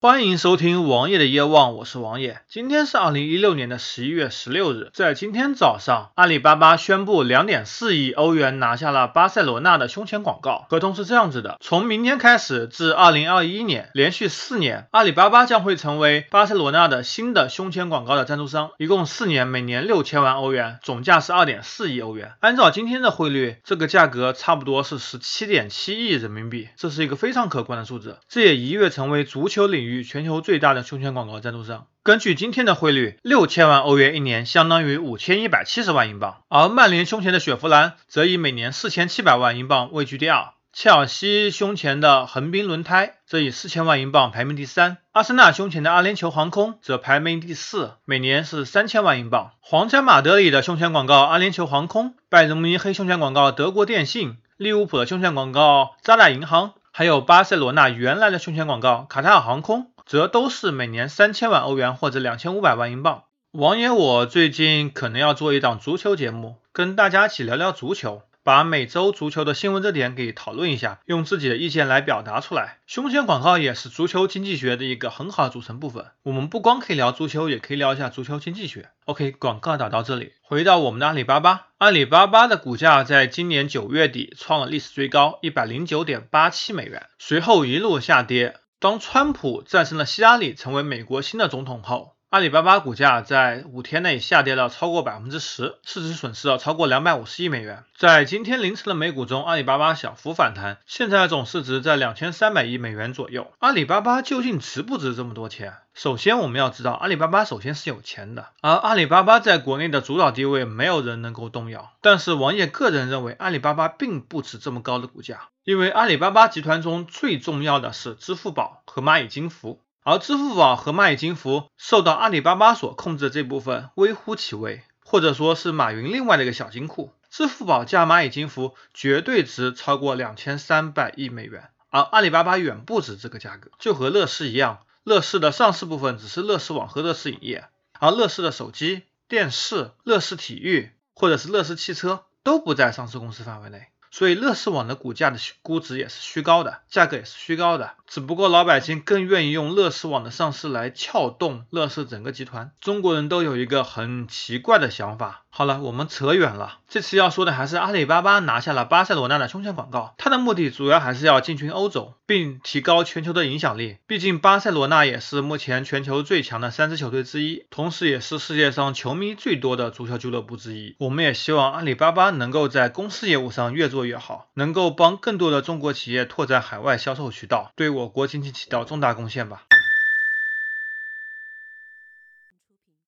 欢迎收听王爷的夜望，我是王爷。今天是二零一六年的十一月十六日，在今天早上，阿里巴巴宣布两点四亿欧元拿下了巴塞罗那的胸前广告。合同是这样子的：从明天开始至二零二一年，连续四年，阿里巴巴将会成为巴塞罗那的新的胸前广告的赞助商，一共四年，每年六千万欧元，总价是二点四亿欧元。按照今天的汇率，这个价格差不多是十七点七亿人民币，这是一个非常可观的数字。这也一跃成为足球领域。与全球最大的胸前广告赞助商，根据今天的汇率，六千万欧元一年相当于五千一百七十万英镑。而曼联胸前的雪佛兰则以每年四千七百万英镑位居第二，切尔西胸前的横滨轮胎则以四千万英镑排名第三，阿森纳胸前的阿联酋航空则排名第四，每年是三千万英镑。皇家马德里的胸前广告阿联酋航空，拜仁慕尼黑胸前广告德国电信，利物浦的胸前广告渣打银行。还有巴塞罗那原来的胸前广告卡塔尔航空，则都是每年三千万欧元或者两千五百万英镑。王爷，我最近可能要做一档足球节目，跟大家一起聊聊足球。把每周足球的新闻热点给讨论一下，用自己的意见来表达出来。胸前广告也是足球经济学的一个很好的组成部分。我们不光可以聊足球，也可以聊一下足球经济学。OK，广告打到这里，回到我们的阿里巴巴。阿里巴巴的股价在今年九月底创了历史最高一百零九点八七美元，随后一路下跌。当川普战胜了希拉里，成为美国新的总统后。阿里巴巴股价在五天内下跌了超过百分之十，市值损失了超过两百五十亿美元。在今天凌晨的美股中，阿里巴巴小幅反弹，现在总市值在两千三百亿美元左右。阿里巴巴究竟值不值这么多钱？首先，我们要知道，阿里巴巴首先是有钱的，而阿里巴巴在国内的主导地位没有人能够动摇。但是，王爷个人认为，阿里巴巴并不值这么高的股价，因为阿里巴巴集团中最重要的是支付宝和蚂蚁金服。而支付宝和蚂蚁金服受到阿里巴巴所控制的这部分微乎其微，或者说是马云另外的一个小金库。支付宝加蚂蚁金服绝对值超过两千三百亿美元，而阿里巴巴远不止这个价格。就和乐视一样，乐视的上市部分只是乐视网和乐视影业，而乐视的手机、电视、乐视体育或者是乐视汽车都不在上市公司范围内。所以乐视网的股价的估值也是虚高的，价格也是虚高的。只不过老百姓更愿意用乐视网的上市来撬动乐视整个集团。中国人都有一个很奇怪的想法。好了，我们扯远了。这次要说的还是阿里巴巴拿下了巴塞罗那的胸前广告，它的目的主要还是要进军欧洲，并提高全球的影响力。毕竟巴塞罗那也是目前全球最强的三支球队之一，同时也是世界上球迷最多的足球俱乐部之一。我们也希望阿里巴巴能够在公司业务上越做越好，能够帮更多的中国企业拓展海外销售渠道，对我国经济起到重大贡献吧。